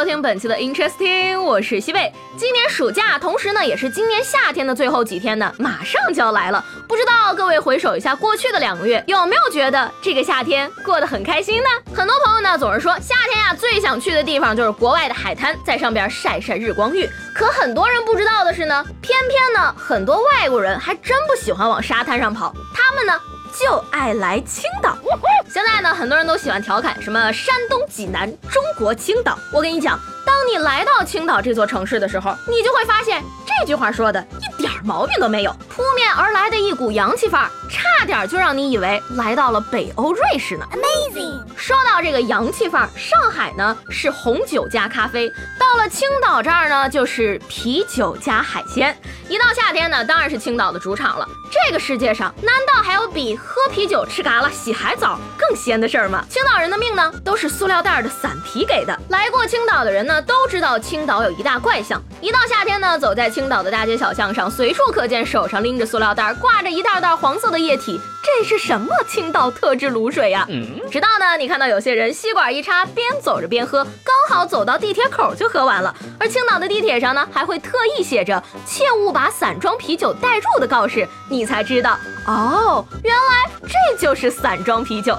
收听本期的 Interesting，我是西贝。今年暑假，同时呢，也是今年夏天的最后几天呢，马上就要来了。不知道各位回首一下过去的两个月，有没有觉得这个夏天过得很开心呢？很多朋友呢总是说，夏天呀最想去的地方就是国外的海滩，在上边晒晒日光浴。可很多人不知道的是呢，偏偏呢很多外国人还真不喜欢往沙滩上跑，他们呢。就爱来青岛。现在呢，很多人都喜欢调侃什么山东济南，中国青岛。我跟你讲，当你来到青岛这座城市的时候，你就会发现这句话说的一点毛病都没有。扑面而来的一股洋气范儿，差点就让你以为来到了北欧瑞士呢。Amazing！说到这个洋气范儿，上海呢是红酒加咖啡，到了青岛这儿呢就是啤酒加海鲜。一到夏天呢，当然是青岛的主场了。这个世界上难道还有比喝啤酒、吃嘎啦、洗海澡更鲜的事儿吗？青岛人的命呢，都是塑料袋的散皮给的。来过青岛的人呢，都知道青岛有一大怪象。一到夏天呢，走在青岛的大街小巷上，随处可见手上拎着塑料袋，挂着一袋袋黄色的液体。这是什么青岛特制卤水呀？直到呢，你看到有些人吸管一插，边走着边喝，刚好走到地铁口就喝完了。而青岛的地铁上呢，还会特意写着“切勿把散装啤酒带入”的告示，你才知道哦，原来这就是散装啤酒。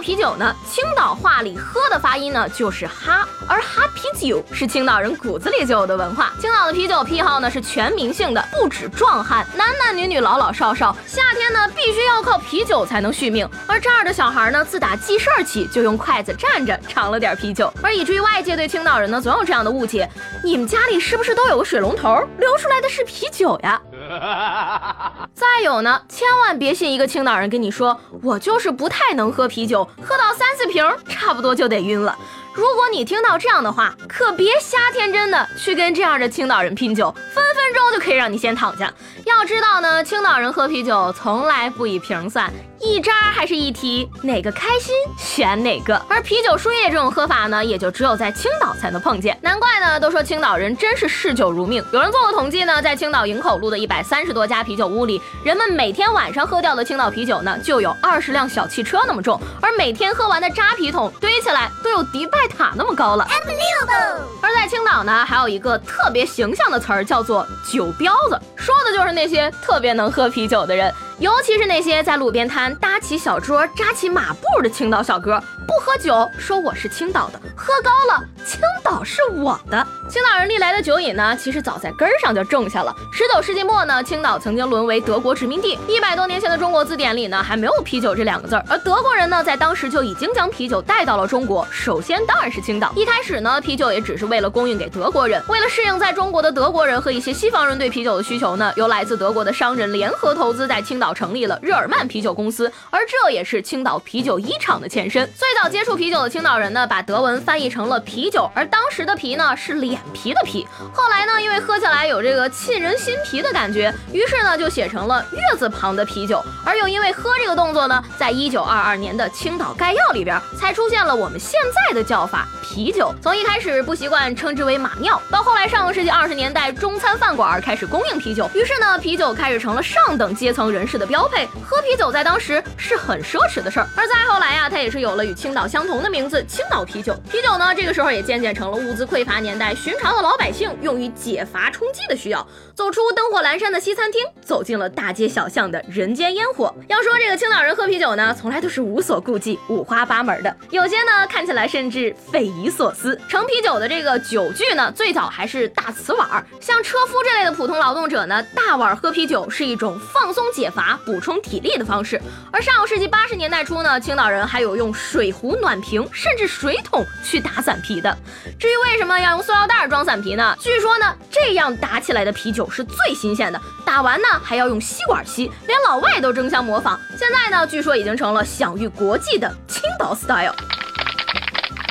啤酒呢，青岛话里喝的发音呢就是哈，而哈啤酒是青岛人骨子里就有的文化。青岛的啤酒癖好呢是全民性的，不止壮汉，男男女女、老老少少，夏天呢必须要靠啤酒才能续命。而这儿的小孩呢，自打记事儿起就用筷子蘸着尝了点啤酒，而以至于外界对青岛人呢总有这样的误解：你们家里是不是都有个水龙头，流出来的是啤酒呀？再有呢，千万别信一个青岛人跟你说，我就是不太能喝啤酒，喝到三四瓶差不多就得晕了。如果你听到这样的话，可别瞎天真的去跟这样的青岛人拼酒，分分钟就可以让你先躺下。要知道呢，青岛人喝啤酒从来不以瓶算。一扎还是一提，哪个开心选哪个。而啤酒输液这种喝法呢，也就只有在青岛才能碰见。难怪呢，都说青岛人真是嗜酒如命。有人做过统计呢，在青岛营口路的一百三十多家啤酒屋里，人们每天晚上喝掉的青岛啤酒呢，就有二十辆小汽车那么重。而每天喝完的扎啤桶堆起来都有迪拜塔那么高了。而在青岛呢，还有一个特别形象的词儿，叫做酒彪子，说的就是那些特别能喝啤酒的人。尤其是那些在路边摊搭起小桌、扎起马步的青岛小哥，不喝酒，说我是青岛的；喝高了，青岛是我的。青岛人历来的酒瘾呢，其实早在根儿上就种下了。十九世纪末呢，青岛曾经沦为德国殖民地。一百多年前的中国字典里呢，还没有啤酒这两个字儿，而德国人呢，在当时就已经将啤酒带到了中国。首先当然是青岛。一开始呢，啤酒也只是为了供应给德国人。为了适应在中国的德国人和一些西方人对啤酒的需求呢，由来自德国的商人联合投资在青岛。早成立了日耳曼啤酒公司，而这也是青岛啤酒一厂的前身。最早接触啤酒的青岛人呢，把德文翻译成了啤酒，而当时的啤呢是脸皮的皮。后来呢，因为喝起来有这个沁人心脾的感觉，于是呢就写成了月字旁的啤酒。而又因为喝这个动作呢，在一九二二年的青岛概要里边才出现了我们现在的叫法啤酒。从一开始不习惯称之为马尿，到后来上个世纪二十年代中餐饭馆开始供应啤酒，于是呢啤酒开始成了上等阶层人士的。标配喝啤酒在当时是很奢侈的事儿，而再后来呀，它也是有了与青岛相同的名字——青岛啤酒。啤酒呢，这个时候也渐渐成了物资匮乏年代寻常的老百姓用于解乏充饥的需要。走出灯火阑珊的西餐厅，走进了大街小巷的人间烟火。要说这个青岛人喝啤酒呢，从来都是无所顾忌、五花八门的，有些呢看起来甚至匪夷所思。盛啤酒的这个酒具呢，最早还是大瓷碗，像车夫这类的普通劳动者呢，大碗喝啤酒是一种放松解乏。补充体力的方式。而上个世纪八十年代初呢，青岛人还有用水壶、暖瓶甚至水桶去打散啤的。至于为什么要用塑料袋装散啤呢？据说呢，这样打起来的啤酒是最新鲜的。打完呢，还要用吸管吸，连老外都争相模仿。现在呢，据说已经成了享誉国际的青岛 style。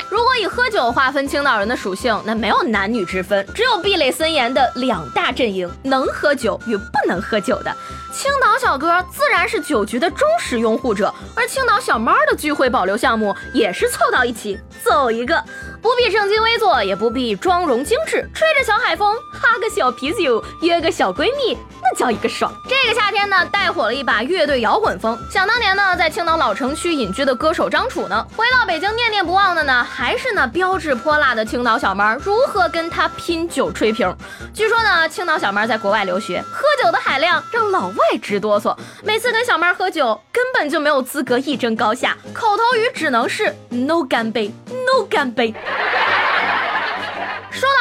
如果以喝酒划分青岛人的属性，那没有男女之分，只有壁垒森严的两大阵营：能喝酒与不能喝酒的。青岛小哥自然是酒局的忠实拥护者，而青岛小猫的聚会保留项目也是凑到一起走一个，不必正襟危坐，也不必妆容精致，吹着小海风，哈个小啤酒，约个小闺蜜。那叫一个爽！这个夏天呢，带火了一把乐队摇滚风。想当年呢，在青岛老城区隐居的歌手张楚呢，回到北京念念不忘的呢，还是那标致泼辣的青岛小妹如何跟他拼酒吹瓶。据说呢，青岛小妹在国外留学，喝酒的海量让老外直哆嗦。每次跟小妹喝酒，根本就没有资格一争高下，口头语只能是 “no 干杯，no 干杯”。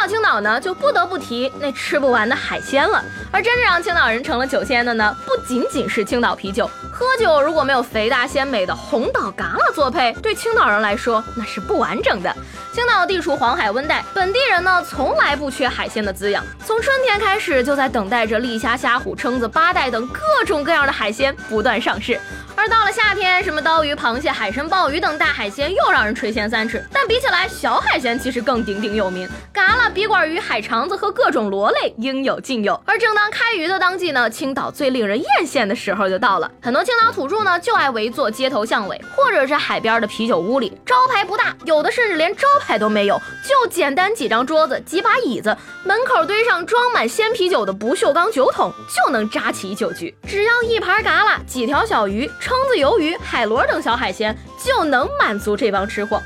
青岛呢，就不得不提那吃不完的海鲜了。而真正让青岛人成了酒仙的呢，不仅仅是青岛啤酒。喝酒如果没有肥大鲜美的红岛嘎啦作配，对青岛人来说那是不完整的。青岛地处黄海温带，本地人呢从来不缺海鲜的滋养，从春天开始就在等待着丽虾、虾虎、蛏子、八带等各种各样的海鲜不断上市。而到了夏天，什么刀鱼、螃蟹、海参、鲍鱼等大海鲜又让人垂涎三尺。但比起来，小海鲜其实更鼎鼎有名，嘎啦、笔管鱼、海肠子和各种螺类应有尽有。而正当开鱼的当季呢，青岛最令人艳羡的时候就到了。很多青岛土著呢就爱围坐街头巷尾，或者是海边的啤酒屋里，招牌不大，有的甚至连招牌都没有，就简单几张桌子、几把椅子，门口堆上装满鲜啤酒的不锈钢酒桶，就能扎起酒局。只要一盘嘎啦、几条小鱼。蛏子、鱿鱼、海螺等小海鲜就能满足这帮吃货。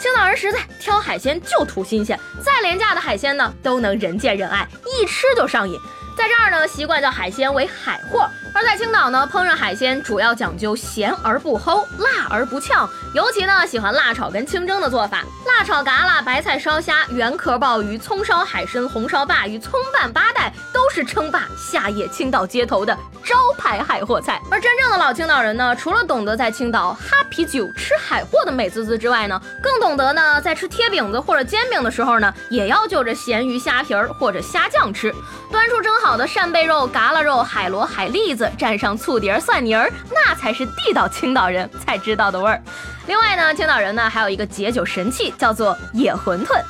青岛人实在，挑海鲜就图新鲜，再廉价的海鲜呢都能人见人爱，一吃就上瘾。在这儿呢，习惯叫海鲜为海货。而在青岛呢，烹饪海鲜主要讲究咸而不齁，辣而不呛，尤其呢喜欢辣炒跟清蒸的做法。辣炒嘎啦、白菜烧虾、圆壳鲍鱼、葱烧海参、红烧鲅鱼、葱拌八带，都是称霸夏夜青岛街头的招牌海货菜。而真正的老青岛人呢，除了懂得在青岛哈啤酒、吃海货的美滋滋之外呢，更懂得呢，在吃贴饼子或者煎饼的时候呢，也要就着咸鱼、虾皮儿或者虾酱吃。端出蒸好的扇贝肉、嘎啦肉、海螺、海蛎子。蘸上醋碟儿、蒜泥儿，那才是地道青岛人才知道的味儿。另外呢，青岛人呢还有一个解酒神器，叫做野馄饨。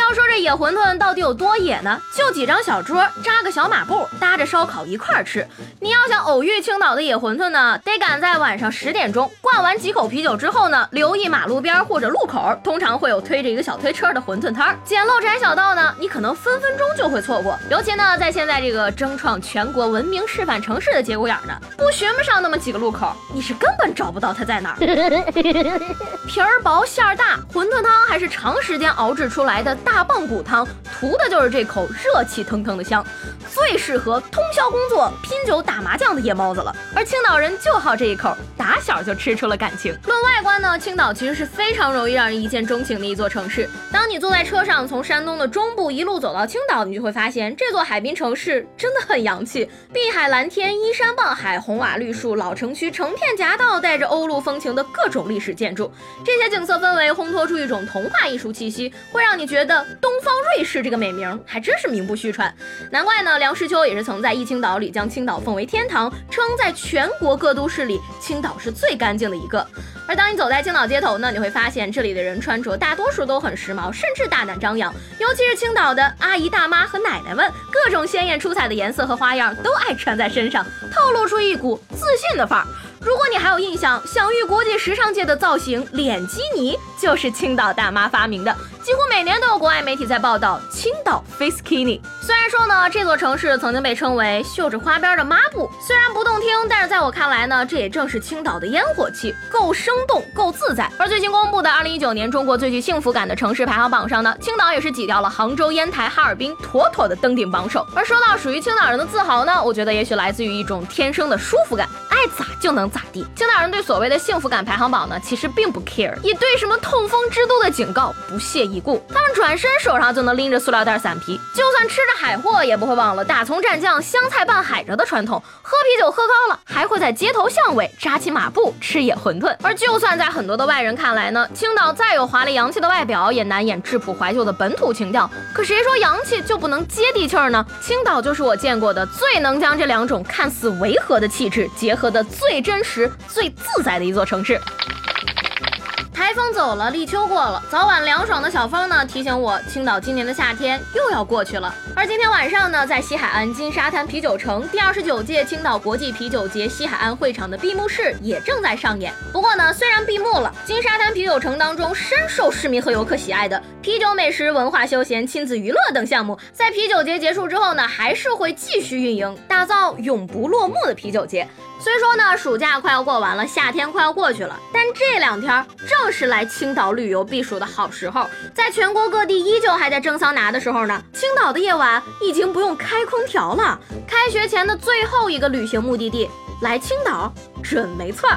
要说这野馄饨到底有多野呢？就几张小桌，扎个小马步，搭着烧烤一块儿吃。你要想偶遇青岛的野馄饨呢，得赶在晚上十点钟，灌完几口啤酒之后呢，留意马路边或者路口，通常会有推着一个小推车的馄饨摊儿。简陋窄小道呢，你可能分分钟就会错过。尤其呢，在现在这个争创全国文明示范城市的节骨眼呢，不寻不上那么几个路口，你是根本找不到它在哪儿。皮儿薄馅儿大，馄饨汤还是长时间熬制出来的。大棒骨汤图的就是这口热气腾腾的香，最适合通宵工作、拼酒打麻将的夜猫子了。而青岛人就好这一口，打小就吃出了感情。论外观呢，青岛其实是非常容易让人一见钟情的一座城市。当你坐在车上从山东的中部一路走到青岛，你就会发现这座海滨城市真的很洋气。碧海蓝天、依山傍海、红瓦绿树、老城区成片夹道，带着欧陆风情的各种历史建筑，这些景色氛围烘托出一种童话艺术气息，会让你觉得。东方瑞士这个美名还真是名不虚传，难怪呢。梁实秋也是曾在《忆青岛》里将青岛奉为天堂，称在全国各都市里，青岛是最干净的一个。而当你走在青岛街头呢，你会发现这里的人穿着大多数都很时髦，甚至大胆张扬。尤其是青岛的阿姨大妈和奶奶们，各种鲜艳出彩的颜色和花样都爱穿在身上，透露出一股自信的范儿。如果你还有印象，享誉国际时尚界的造型脸基尼就是青岛大妈发明的。几乎每年都有国外媒体在报道青岛 Face Kini。虽然说呢，这座城市曾经被称为绣着花边的抹布，虽然不动听，但是在我看来呢，这也正是青岛的烟火气，够生动，够自在。而最新公布的二零一九年中国最具幸福感的城市排行榜上呢，青岛也是挤掉了杭州、烟台、哈尔滨，妥妥的登顶榜首。而说到属于青岛人的自豪呢，我觉得也许来自于一种天生的舒服感，爱咋就能咋地。青岛人对所谓的幸福感排行榜呢，其实并不 care，也对什么痛风之都的警告不屑一顾。他们转身手上就能拎着塑料袋散皮，就算吃着海货，也不会忘了大葱蘸酱、香菜拌海蜇的传统。喝啤酒喝高了，还会在街头巷尾扎起马步吃野馄饨。而就算在很多的外人看来呢，青岛再有华丽洋气的外表，也难掩质朴怀旧的本土情调。可谁说洋气就不能接地气儿呢？青岛就是我见过的最能将这两种看似违和的气质结合的最真实、最自在的一座城市。台风走了，立秋过了，早晚凉爽的小风呢，提醒我青岛今年的夏天又要过去了。而今天晚上呢，在西海岸金沙滩啤酒城第二十九届青岛国际啤酒节西海岸会场的闭幕式也正在上演。不过呢，虽然闭幕了，金沙滩啤酒城当中深受市民和游客喜爱的啤酒、美食、文化、休闲、亲子娱乐等项目，在啤酒节结束之后呢，还是会继续运营，打造永不落幕的啤酒节。虽说呢，暑假快要过完了，夏天快要过去了，但这两天正是来青岛旅游避暑的好时候。在全国各地依旧还在蒸桑拿的时候呢，青岛的夜晚已经不用开空调了。开学前的最后一个旅行目的地，来青岛准没错。